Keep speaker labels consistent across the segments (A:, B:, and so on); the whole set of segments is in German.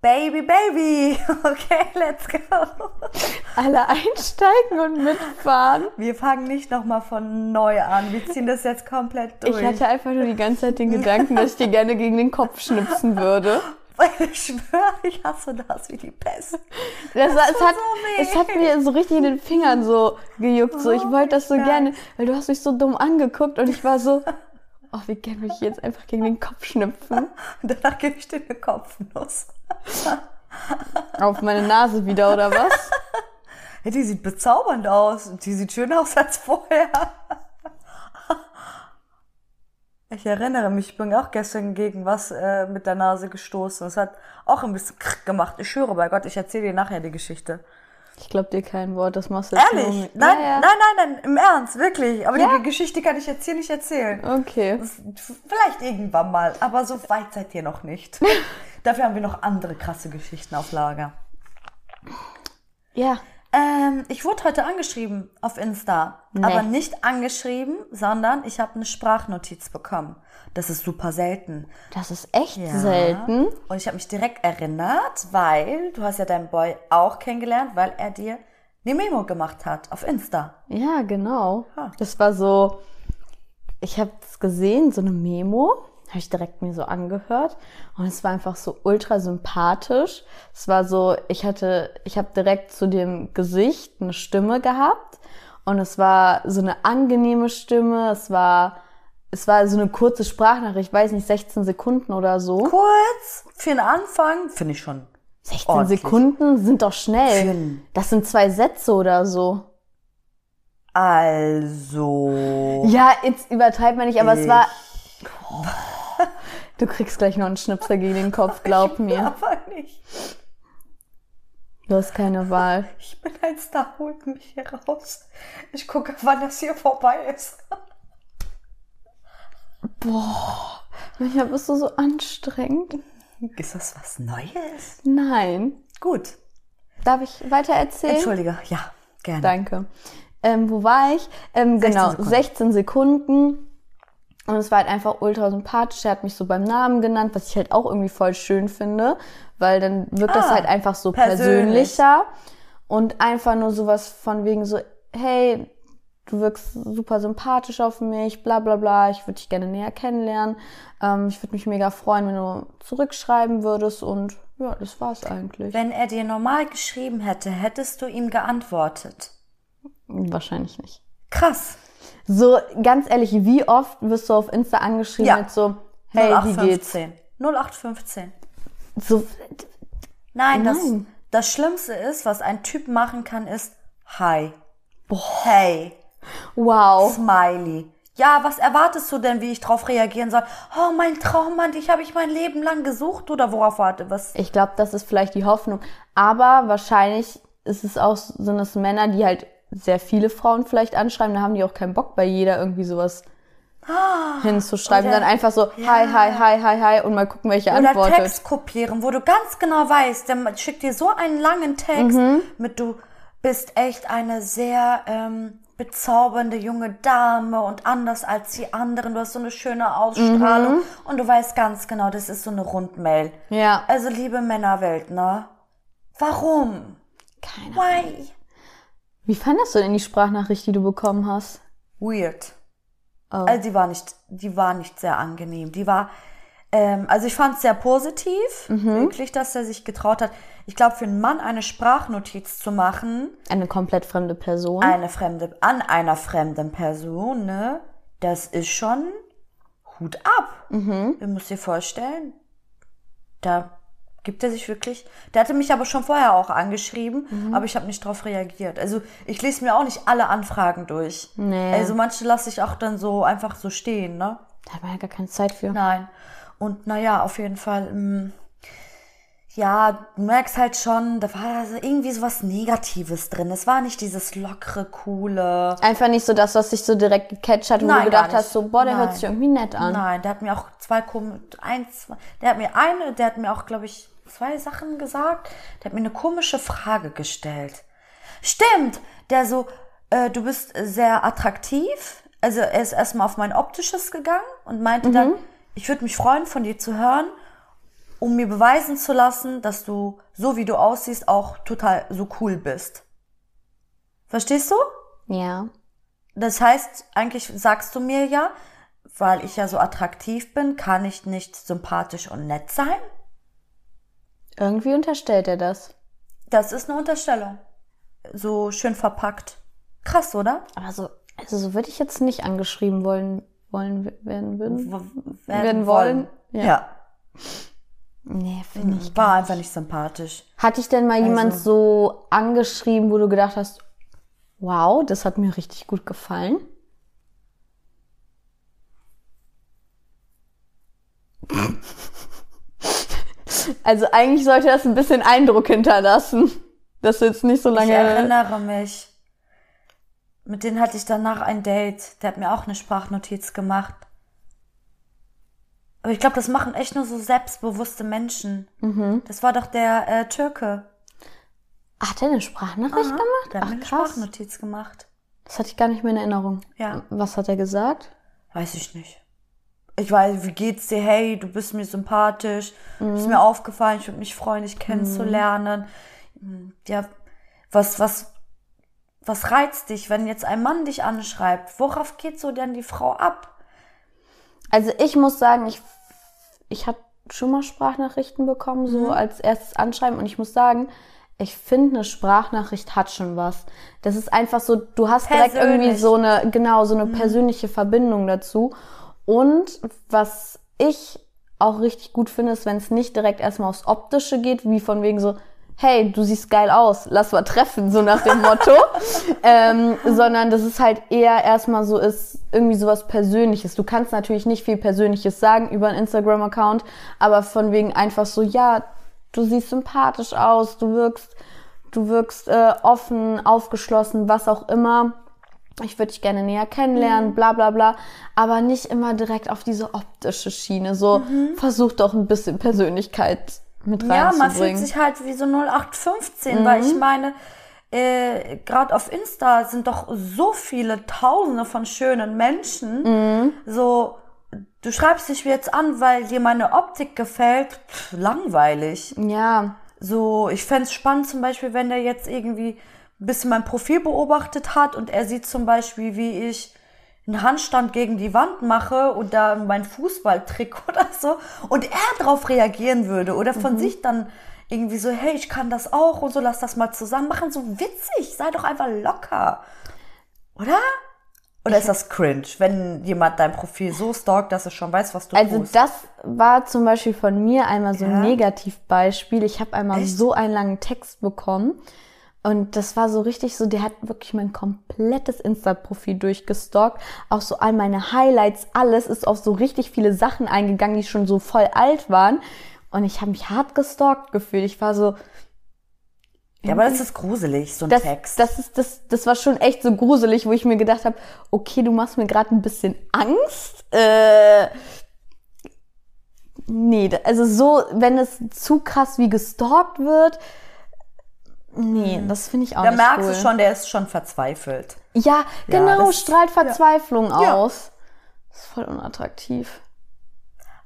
A: Baby, Baby. Okay, let's go.
B: Alle einsteigen und mitfahren.
A: Wir fangen nicht nochmal von neu an. Wir ziehen das jetzt komplett durch.
B: Ich hatte einfach nur die ganze Zeit den Gedanken, dass ich dir gerne gegen den Kopf schnipsen würde.
A: Weil ich schwöre, ich hasse das wie die Pest.
B: Das,
A: Das
B: es, hat,
A: so
B: es hat mir so richtig in den Fingern so gejuckt. So, ich
A: Oh,
B: wollte das so gerne, weil du hast mich so dumm angeguckt und ich war so, oh, wie gerne will ich jetzt einfach gegen den Kopf schnipfen.
A: Und danach gebe ich dir eine Kopfnuss.
B: Auf meine Nase wieder, oder was?
A: Hey, die sieht bezaubernd aus. Die sieht schöner aus als vorher. Ich erinnere mich, ich bin auch gestern gegen was äh, mit der Nase gestoßen. Es hat auch ein bisschen krrr gemacht. Ich schwöre bei Gott, ich erzähle dir nachher die Geschichte.
B: Ich glaub dir kein Wort, das machst du jetzt nur
A: Ehrlich?
B: mit-
A: Nein,
B: Ja, ja.
A: nein, nein, nein, im Ernst, wirklich. Aber
B: Ja?
A: die Geschichte kann ich jetzt hier nicht erzählen.
B: Okay.
A: Das- Vielleicht irgendwann mal, aber so weit seid ihr noch nicht. Dafür haben wir noch andere krasse Geschichten auf Lager.
B: Ja.
A: Ähm, ich wurde heute angeschrieben auf Insta.
B: Nee.
A: Aber nicht angeschrieben, sondern ich habe eine Sprachnotiz bekommen. Das ist super selten.
B: Das ist echt
A: Ja.
B: selten.
A: Und ich habe mich direkt erinnert, weil du hast ja deinen Boy auch kennengelernt, weil er dir eine Memo gemacht hat auf Insta.
B: Ja, genau.
A: Ha.
B: Das war so, ich habe es gesehen, so eine Memo, habe ich direkt mir so angehört und es war einfach so ultra sympathisch. Es war so, ich hatte, ich habe direkt zu dem Gesicht eine Stimme gehabt und es war so eine angenehme Stimme. Es war, es war so eine kurze Sprachnachricht, ich weiß nicht, 16 Sekunden oder so.
A: Kurz, für den Anfang, finde ich schon.
B: 16
A: ordentlich.
B: Sekunden sind doch schnell.
A: Ein-
B: Das sind zwei Sätze oder so.
A: Also.
B: Ja, jetzt übertreibt man nicht, aber es war.
A: Ich-
B: Du kriegst gleich noch einen Schnipsel gegen den Kopf, glaub mir.
A: Aber nicht.
B: Du hast keine Wahl.
A: Ich bin ein Star, holt mich hier raus. Ich gucke, wann das hier vorbei ist.
B: Manchmal bist du so anstrengend.
A: Ist das was Neues?
B: Nein.
A: Gut.
B: Darf ich weiter erzählen?
A: Entschuldige. Ja, gerne.
B: Danke. Ähm, wo war ich? Ähm,
A: 16
B: genau,
A: Sekunden.
B: 16 Sekunden. Und es war halt einfach ultra sympathisch. Er hat mich so beim Namen genannt, was ich halt auch irgendwie voll schön finde, weil dann wirkt das
A: Ah,
B: halt einfach so
A: persönlich.
B: persönlicher und einfach nur sowas von wegen so, hey, du wirkst super sympathisch auf mich, bla bla bla, ich würde dich gerne näher kennenlernen. Ähm, ich würde mich mega freuen, wenn du zurückschreiben würdest und ja, das war's eigentlich.
A: Wenn er dir normal geschrieben hätte, hättest du ihm geantwortet.
B: Wahrscheinlich nicht.
A: Krass.
B: So, ganz ehrlich, wie oft wirst du auf Insta angeschrieben
A: Ja.
B: mit so, hey, wie geht's?
A: 0815. 0815.
B: So,
A: Nein, das,
B: Nein.
A: das Schlimmste ist, was ein Typ machen kann, ist Hi. Hey.
B: wow.
A: Smiley. Ja, was erwartest du denn, wie ich drauf reagieren soll? Oh, mein Traummann, dich habe ich mein Leben lang gesucht oder worauf warte was?
B: Ich glaube, das ist vielleicht die Hoffnung. Aber wahrscheinlich ist es auch, sind es Männer, die halt sehr viele Frauen vielleicht anschreiben, da haben die auch keinen Bock bei jeder irgendwie sowas hinzuschreiben.
A: oder-
B: Dann einfach so,
A: ja.
B: hi, hi, hi, hi, hi und mal gucken, welche
A: Oder
B: antwortet.
A: Text kopieren, wo du ganz genau weißt, der schickt dir so einen langen Text
B: Mhm.
A: mit du bist echt eine sehr ähm, bezaubernde junge Dame und anders als die anderen. Du hast so eine schöne Ausstrahlung
B: Mhm.
A: und du weißt ganz genau, das ist so eine Rundmail.
B: Ja.
A: Also liebe Männerwelt, ne? Warum?
B: Keine
A: Why?
B: Wie fandest du denn die Sprachnachricht, die du bekommen hast?
A: Weird.
B: Oh.
A: Also die war nicht, die war nicht sehr angenehm. Die war, ähm, also ich fand es sehr positiv,
B: Mhm.
A: wirklich, dass er sich getraut hat. Ich glaube, für einen Mann eine Sprachnotiz zu machen,
B: Eine komplett fremde Person.
A: eine fremde, an einer fremden Person, ne, das ist schon Hut ab.
B: Mhm.
A: Du musst dir vorstellen, da gibt er sich wirklich. Der hatte mich aber schon vorher auch angeschrieben,
B: Mhm.
A: aber ich habe nicht darauf reagiert. Also ich lese mir auch nicht alle Anfragen durch.
B: Nee.
A: Also manche lasse ich auch dann so einfach so stehen, ne?
B: da hat man ja gar keine Zeit für.
A: Nein. Und naja, auf jeden Fall, ähm, ja, du merkst halt schon, da war so irgendwie so was Negatives drin. Es war nicht dieses lockere, coole.
B: Einfach nicht so das, was dich so direkt gecatcht hat und
A: Nein,
B: du gedacht hast, so, boah, der
A: Nein.
B: hört sich irgendwie nett an.
A: Nein, der hat mir auch zwei kom eins, der hat mir eine, der hat mir auch, glaube ich, zwei Sachen gesagt. Der hat mir eine komische Frage gestellt. Stimmt, der so, äh, du bist sehr attraktiv. Also er ist erstmal auf mein optisches gegangen und meinte dann, ich würde mich freuen, von dir zu hören, um mir beweisen zu lassen, dass du, so wie du aussiehst, auch total so cool bist. Verstehst du?
B: Ja.
A: Das heißt, eigentlich sagst du mir ja, weil ich ja so attraktiv bin, kann ich nicht sympathisch und nett sein?
B: Irgendwie unterstellt er das.
A: Das ist eine Unterstellung. So schön verpackt. Krass, oder?
B: Aber so, also so würde ich jetzt nicht angeschrieben wollen, wollen werden würden.
A: W-
B: Werden wollen.
A: Ja.
B: Ja. Nee, finde ich.
A: War einfach nicht sympathisch.
B: Hat dich denn mal jemand
A: Also-
B: so angeschrieben, wo du gedacht hast, wow, das hat mir richtig gut gefallen? Also eigentlich sollte das ein bisschen Eindruck hinterlassen, dass du jetzt nicht so
A: Ich
B: lange.
A: erinnere mich. Mit denen hatte ich danach ein Date. Der hat mir auch eine Sprachnotiz gemacht. Aber ich glaube, das machen echt nur so selbstbewusste Menschen.
B: Mhm.
A: Das war doch der äh, Türke.
B: Hat er eine Sprachnachricht gemacht?
A: Der hat
B: Ach
A: mir eine
B: krass.
A: Sprachnotiz gemacht.
B: Das hatte ich gar nicht mehr in Erinnerung.
A: Ja.
B: Was hat er gesagt?
A: Weiß ich nicht. Ich weiß, wie geht's dir? Hey, du bist mir sympathisch.
B: Mhm.
A: Ist mir aufgefallen. Ich würde mich freuen, dich kennenzulernen. Ja, was, was, was reizt dich, wenn jetzt ein Mann dich anschreibt? Worauf geht so denn die Frau ab?
B: Also ich muss sagen, ich, ich habe schon mal Sprachnachrichten bekommen, so
A: Mhm.
B: als erstes Anschreiben. Und ich muss sagen, ich finde, eine Sprachnachricht hat schon was. Das ist einfach so, du hast direkt irgendwie.
A: Mhm.
B: so eine, genau, so eine persönliche Verbindung dazu. Und was ich auch richtig gut finde, ist, wenn es nicht direkt erstmal aufs Optische geht, wie von wegen so, hey, du siehst geil aus, lass mal treffen, so nach dem Motto. ähm, sondern dass es halt eher erstmal so ist, irgendwie sowas Persönliches. Du kannst natürlich nicht viel Persönliches sagen über einen Instagram-Account, aber von wegen einfach so, ja, du siehst sympathisch aus, du wirkst, du wirkst äh, offen, aufgeschlossen, was auch immer. Ich würde dich gerne näher
A: Mhm.
B: kennenlernen, bla bla bla, aber nicht immer direkt auf diese optische Schiene. So, versuch doch ein bisschen Persönlichkeit mit
A: Mhm. Ja, man fühlt
B: reinzubringen.
A: sich halt wie so 0815, weil ich meine, äh, gerade auf Insta sind doch so viele Tausende von schönen Menschen. So, du schreibst dich jetzt an, weil dir meine Optik gefällt. Pff, langweilig.
B: ja,
A: So, ich fänd's spannend zum Beispiel, wenn der jetzt irgendwie bisschen mein Profil beobachtet hat und er sieht zum Beispiel, wie ich einen Handstand gegen die Wand mache oder mein Fußballtrick oder so und er darauf reagieren würde oder von sich dann irgendwie so, hey, ich kann das auch und so, lass das mal zusammen machen. So witzig, sei doch einfach locker. Oder? Oder ist das cringe, wenn jemand dein Profil so stalkt, dass er schon weiß, was du
B: also
A: tust?
B: das war zum Beispiel von mir einmal so ein
A: Ja.
B: Negativbeispiel. Ich habe einmal
A: Echt?
B: so einen langen Text bekommen und das war so richtig so, der hat wirklich mein komplettes Insta-Profil durchgestalkt. Auch so all meine Highlights, alles ist auf so richtig viele Sachen eingegangen, die schon so voll alt waren. Und ich habe mich hart gestalkt gefühlt. Ich war so,
A: ja, aber das ist gruselig, so ein
B: das,
A: Text.
B: das, ist, das, das war schon echt so gruselig, wo ich mir gedacht habe, okay, du machst mir gerade ein bisschen Angst. Äh, nee, also so, wenn es zu krass wie gestalkt wird, nee, das finde ich auch
A: Da
B: nicht
A: merkst
B: cool.
A: du schon, der ist schon verzweifelt.
B: Ja, genau,
A: das-
B: strahlt Verzweiflung
A: Ja.
B: aus. Das ist voll unattraktiv.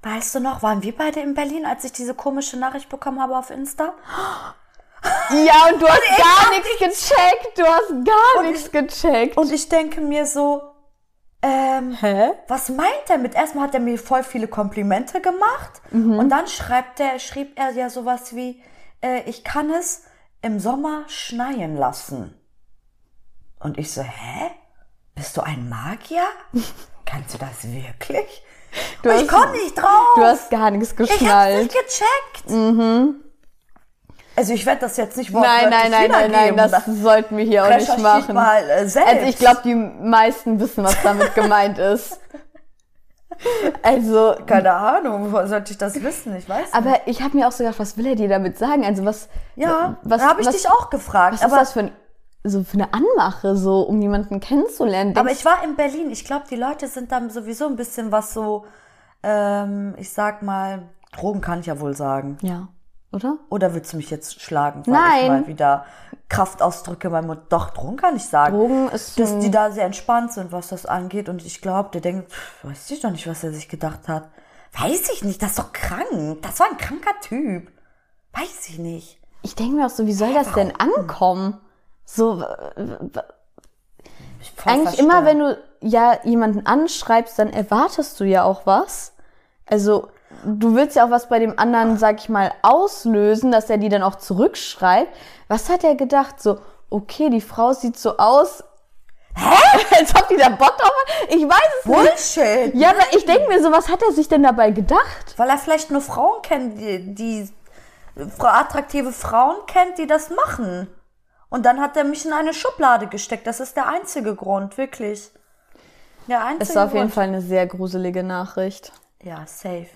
A: Weißt du noch, waren wir beide in Berlin, als ich diese komische Nachricht bekommen habe auf Insta?
B: Ja, und du hast gar nichts gecheckt. Du hast gar nichts gecheckt.
A: Und ich denke mir so, ähm,
B: Hä?
A: was meint er mit? Erstmal hat er mir voll viele Komplimente gemacht und dann schreibt er, schrieb er ja sowas wie, äh, ich kann es im Sommer schneien lassen. Und ich so, hä? Bist du ein Magier? Kannst du das wirklich?
B: Du
A: ich komme nicht drauf.
B: Du hast gar nichts
A: ich hab's
B: geschnallt.
A: nicht gecheckt. Also ich werde das jetzt nicht
B: Nein, nein, nein, nein, nein, das sollten wir hier auch nicht machen.
A: mal äh, selbst.
B: Also ich glaube, die meisten wissen, was damit gemeint ist. Also,
A: Keine Ahnung, woher sollte ich das wissen? Ich weiß nicht.
B: aber ich habe mir auch so gedacht, was will er dir damit sagen? Also was?
A: Ja,
B: was,
A: da habe ich
B: was,
A: dich auch gefragt.
B: Was
A: aber,
B: ist das für, ein, so für eine Anmache, so um jemanden kennenzulernen?
A: aber ich war in Berlin. Ich glaube, die Leute sind dann sowieso ein bisschen was so, ähm, ich sag mal, Drogen kann ich ja wohl sagen.
B: ja, oder?
A: Oder willst du mich jetzt schlagen, weil
B: Nein.
A: ich mal wieder Kraftausdrücke in meinem Mund. Doch, Drogen kann ich sagen.
B: Drogen ist
A: dass die da sehr entspannt sind, was das angeht. Und ich glaube, der denkt, pff, weiß ich doch nicht, was er sich gedacht hat. Weiß ich nicht, das ist doch krank. Das war ein kranker Typ. Weiß ich nicht.
B: Ich denke mir auch so, wie soll das denn ankommen? So, eigentlich
A: verstört.
B: immer, wenn du ja jemanden anschreibst, dann erwartest du ja auch was. Also, du willst ja auch was bei dem anderen, sag ich mal, auslösen, dass er die dann auch zurückschreibt. Was hat er gedacht? So, okay, die Frau sieht so aus. Hä? Als ob die da Bock drauf hat. Ich weiß es nicht.
A: Bullshit.
B: Ja, aber ich denke mir so, was hat er sich denn dabei gedacht?
A: Weil er vielleicht nur Frauen kennt, die, die attraktive Frauen kennt, die das machen. Und dann hat er mich in eine Schublade gesteckt. Das ist der einzige Grund, wirklich. Der einzige
B: Es war auf jeden
A: Grund.
B: Fall eine sehr gruselige Nachricht.
A: Ja, safe.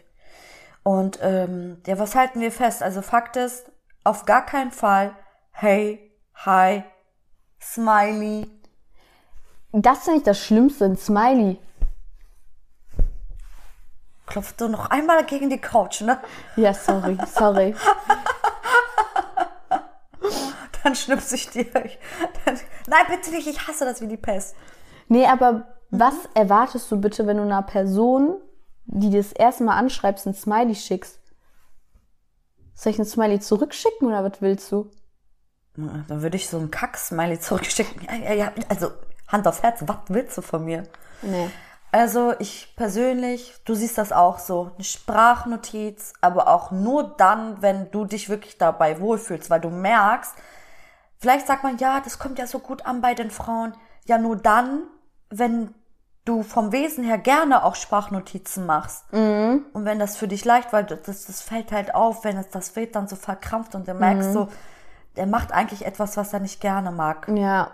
A: Und ähm, ja, was halten wir fest? Also Fakt ist, auf gar keinen Fall, hey, hi, Smiley.
B: Das ist nicht das Schlimmste, ein Smiley.
A: Klopft du noch einmal gegen die Couch, ne?
B: Ja, sorry, sorry.
A: Dann schnipse ich dir. Dann, nein, bitte nicht, ich hasse das wie die Pest.
B: Nee, aber was erwartest du bitte, wenn du einer Person, die das erste Mal anschreibst, ein Smiley schickst? Soll ich ein Smiley zurückschicken oder was willst du?
A: Dann würde ich so einen Kack-Smiley zurückschicken. Ja, ja, ja, also Hand aufs Herz, was willst du von mir?
B: Nee.
A: Also ich persönlich, du siehst das auch so, eine Sprachnotiz, aber auch nur dann, wenn du dich wirklich dabei wohlfühlst, weil du merkst, vielleicht sagt man, ja, das kommt ja so gut an bei den Frauen, ja nur dann, wenn du vom Wesen her gerne auch Sprachnotizen machst. Und wenn das für dich leicht, weil das, das fällt halt auf, wenn es das wird dann so verkrampft und du merkst so, der macht eigentlich etwas, was er nicht gerne mag.
B: Ja.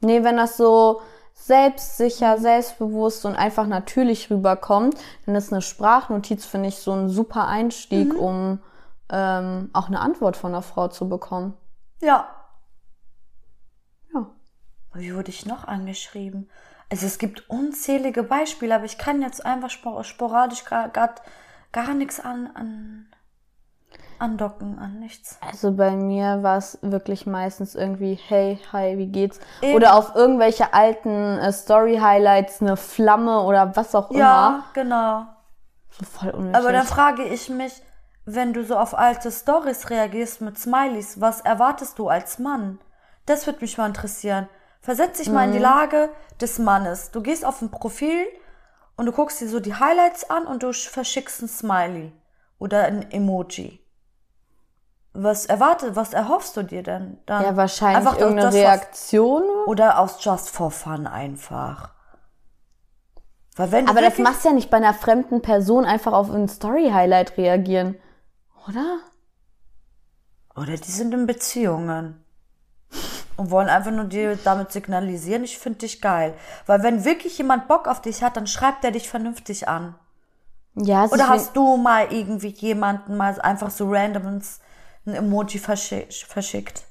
B: Nee, wenn das so selbstsicher, selbstbewusst und einfach natürlich rüberkommt, dann ist eine Sprachnotiz, finde ich, so ein super Einstieg, um ähm, auch eine Antwort von einer Frau zu bekommen.
A: Ja,
B: Ja.
A: Wie wurde ich noch angeschrieben? Also es gibt unzählige Beispiele, aber ich kann jetzt einfach spor sporadisch gar, gar, nichts an, an andocken, an nichts.
B: Also bei mir war es wirklich meistens irgendwie, hey, hi, wie geht's?
A: Eben.
B: Oder auf irgendwelche alten äh, Story-Highlights eine Flamme oder was auch
A: Ja,
B: immer.
A: genau.
B: So voll unnötig.
A: Aber dann frage ich mich, wenn du so auf alte Stories reagierst mit Smileys, was erwartest du als Mann? Das würde mich mal interessieren. Versetz dich mal in die Lage des Mannes. Du gehst auf ein Profil und du guckst dir so die Highlights an und du verschickst ein Smiley oder ein Emoji. Was erwartet, was erhoffst du dir denn dann?
B: ja, wahrscheinlich
A: Einfach
B: irgendeine Reaktion.
A: Oder aus Just for Fun einfach.
B: Aber das machst du ja nicht bei einer fremden Person einfach auf ein Story-Highlight reagieren. Oder?
A: Oder die sind in Beziehungen. Und wollen einfach nur dir damit signalisieren, ich finde dich geil. Weil wenn wirklich jemand Bock auf dich hat, dann schreibt er dich vernünftig an.
B: Ja, es
A: Oder hast du mal irgendwie jemanden mal einfach so random ein Emoji verschi verschickt?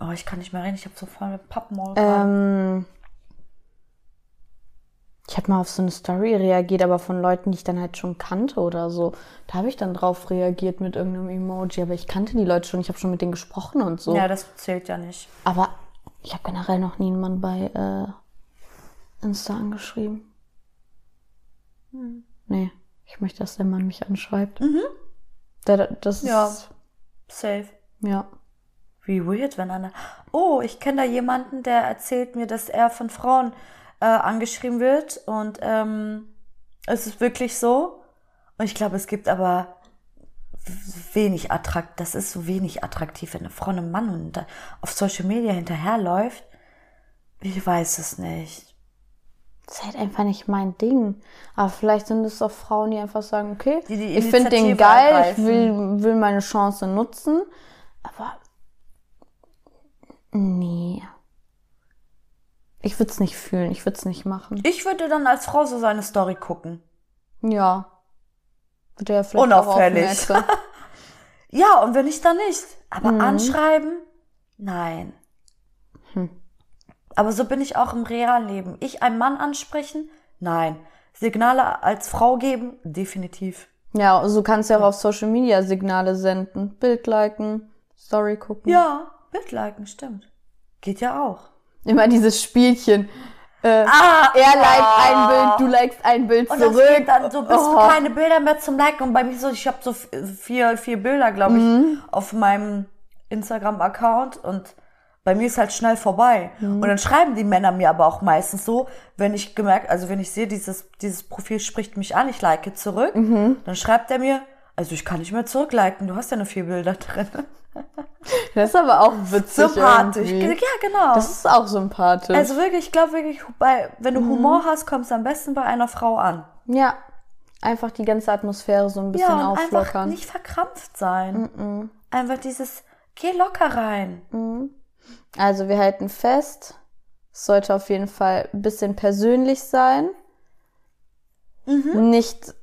A: Oh, ich kann nicht mehr reden, ich habe so voll Pappmaul.
B: Ähm, ich habe mal auf so eine Story reagiert, aber von Leuten, die ich dann halt schon kannte oder so. Da habe ich dann drauf reagiert mit irgendeinem Emoji, aber ich kannte die Leute schon, ich habe schon mit denen gesprochen und so.
A: ja, das zählt ja nicht.
B: Aber ich habe generell noch nie einen Mann bei äh, Insta angeschrieben. Nee, ich möchte, dass der Mann mich anschreibt. Der, das ist,
A: Ja. Safe.
B: ja.
A: Wie weird, wenn einer. Oh, ich kenne da jemanden, der erzählt mir, dass er von Frauen äh, angeschrieben wird und ähm, es ist wirklich so. Und ich glaube, es gibt aber wenig attrakt. Das ist so wenig attraktiv, wenn eine Frau einem Mann und auf Social Media hinterherläuft. Ich weiß es nicht.
B: Das ist halt einfach nicht mein Ding. Aber vielleicht sind es auch Frauen, die einfach sagen, okay,
A: Die die
B: ich finde den geil,
A: ergreifen.
B: ich will, will meine Chance nutzen. Aber nee. Ich würde es nicht fühlen, ich würde es nicht machen.
A: Ich würde dann als Frau so seine Story gucken.
B: Ja. Wird er vielleicht
A: Unauffällig.
B: Auch.
A: Ja, und wenn nicht, dann nicht. Aber anschreiben? Nein. Aber so bin ich auch im realen Leben. Ich einen Mann ansprechen? Nein. Signale als Frau geben? Definitiv.
B: ja, so kannst du ja auch auf Social Media Signale senden. Bild liken, Story gucken.
A: Ja, Bild liken, stimmt. Geht ja auch.
B: Immer dieses Spielchen. Äh,
A: Ah,
B: er liked
A: ah.
B: ein Bild, du likest ein Bild
A: Und
B: zurück.
A: geht dann so, bis
B: Oh.
A: du keine Bilder mehr zum Liken. Und bei mir so, ich habe so vier, vier Bilder, glaube ich,
B: Mhm.
A: auf meinem Instagram-Account und bei mir ist halt schnell vorbei.
B: Mhm.
A: Und dann schreiben die Männer mir aber auch meistens so, wenn ich gemerkt, also wenn ich sehe, dieses, dieses Profil spricht mich an, ich like zurück,
B: Mhm.
A: dann schreibt er mir, also ich kann nicht mehr zurückliken, du hast ja nur vier Bilder drin.
B: Das ist aber auch witzig.
A: Sympathisch.
B: irgendwie.
A: Ja, genau.
B: Das ist auch sympathisch.
A: also wirklich, ich glaube wirklich, bei, wenn du
B: Mhm.
A: Humor hast, kommst du am besten bei einer Frau an.
B: ja. Einfach die ganze Atmosphäre so ein bisschen
A: Ja, und einfach
B: auflockern.
A: nicht verkrampft sein. Einfach dieses, geh locker rein.
B: Also wir halten fest, es sollte auf jeden Fall ein bisschen persönlich sein.
A: Mhm.
B: Nicht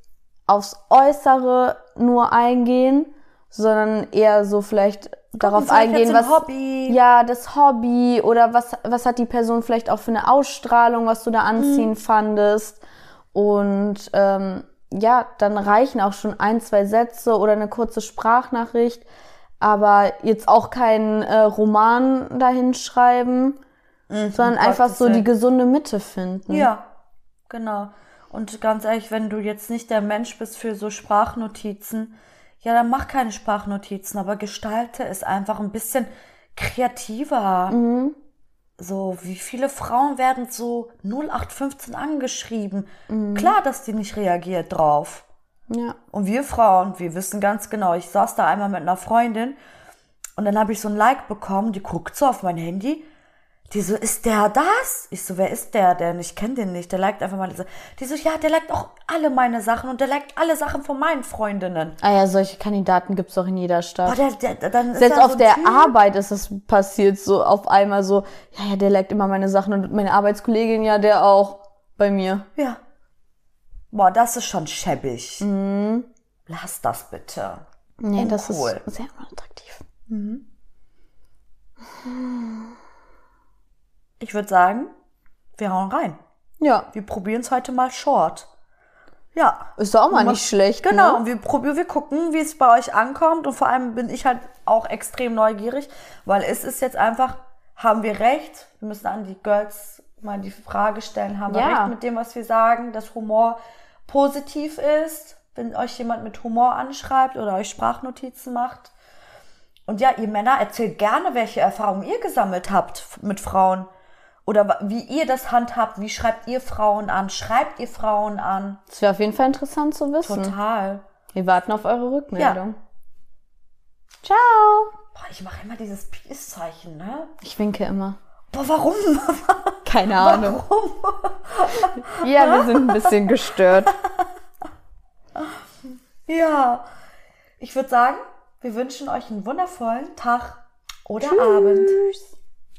B: aufs Äußere nur eingehen, sondern eher so vielleicht darauf eingehen, was
A: Hobby.
B: ja das Hobby oder was was hat die Person vielleicht auch für eine Ausstrahlung, was du da anziehen
A: Mhm.
B: fandest und ähm, ja, dann reichen auch schon ein zwei Sätze oder eine kurze Sprachnachricht, aber jetzt auch keinen äh, Roman dahin schreiben, sondern
A: um
B: einfach so die gesunde Mitte finden.
A: Ja, genau. Und ganz ehrlich, wenn du jetzt nicht der Mensch bist für so Sprachnotizen, ja, dann mach keine Sprachnotizen, aber gestalte es einfach ein bisschen kreativer.
B: Mhm.
A: So, wie viele Frauen werden so 0815 angeschrieben?
B: Mhm.
A: Klar, dass die nicht reagiert drauf.
B: ja.
A: Und wir Frauen, wir wissen ganz genau, ich saß da einmal mit einer Freundin und dann habe ich so ein Like bekommen, die guckt so auf mein Handy. Die so, ist der das? Ich so, wer ist der denn? Ich kenne den nicht. Der liked einfach Sachen. Die so, ja, der liked auch alle meine Sachen und der liked alle Sachen von meinen Freundinnen.
B: Ah ja, solche Kandidaten gibt's doch in jeder Stadt.
A: Oh, der, der, dann
B: Selbst auf
A: so
B: der
A: Typ.
B: Arbeit ist es passiert, so auf einmal so, ja, ja, der liked immer meine Sachen und meine Arbeitskollegin, ja, der auch bei mir.
A: Ja. Boah, das ist schon schäbig.
B: Mhm.
A: Lass das bitte.
B: Nee, das
A: Uncool.
B: ist sehr unattraktiv.
A: Ich würde sagen, wir hauen rein.
B: Ja,
A: Wir probieren es heute mal short. Ja.
B: ist doch auch mal
A: Und
B: nicht schlecht.
A: Genau,
B: Ne?
A: und wir probieren, wir gucken, wie es bei euch ankommt. Und vor allem bin ich halt auch extrem neugierig, weil es ist jetzt einfach, haben wir recht? Wir müssen an die Girls mal die Frage stellen, haben wir
B: Ja.
A: recht mit dem, was wir sagen, dass Humor positiv ist, wenn euch jemand mit Humor anschreibt oder euch Sprachnotizen macht. Und ja, ihr Männer, erzählt gerne, welche Erfahrungen ihr gesammelt habt mit Frauen. Oder wie ihr das handhabt. Wie schreibt ihr Frauen an? Schreibt ihr Frauen an?
B: Das wäre auf jeden Fall interessant zu wissen.
A: Total.
B: Wir warten auf eure Rückmeldung. Ciao.
A: Boah, ich mache immer dieses Peace-Zeichen, ne?
B: Ich winke immer.
A: Boah, warum?
B: Keine Ahnung. Ja, wir sind ein bisschen gestört.
A: ja. Ich würde sagen, wir wünschen euch einen wundervollen Tag oder Abend.
B: Tschüss.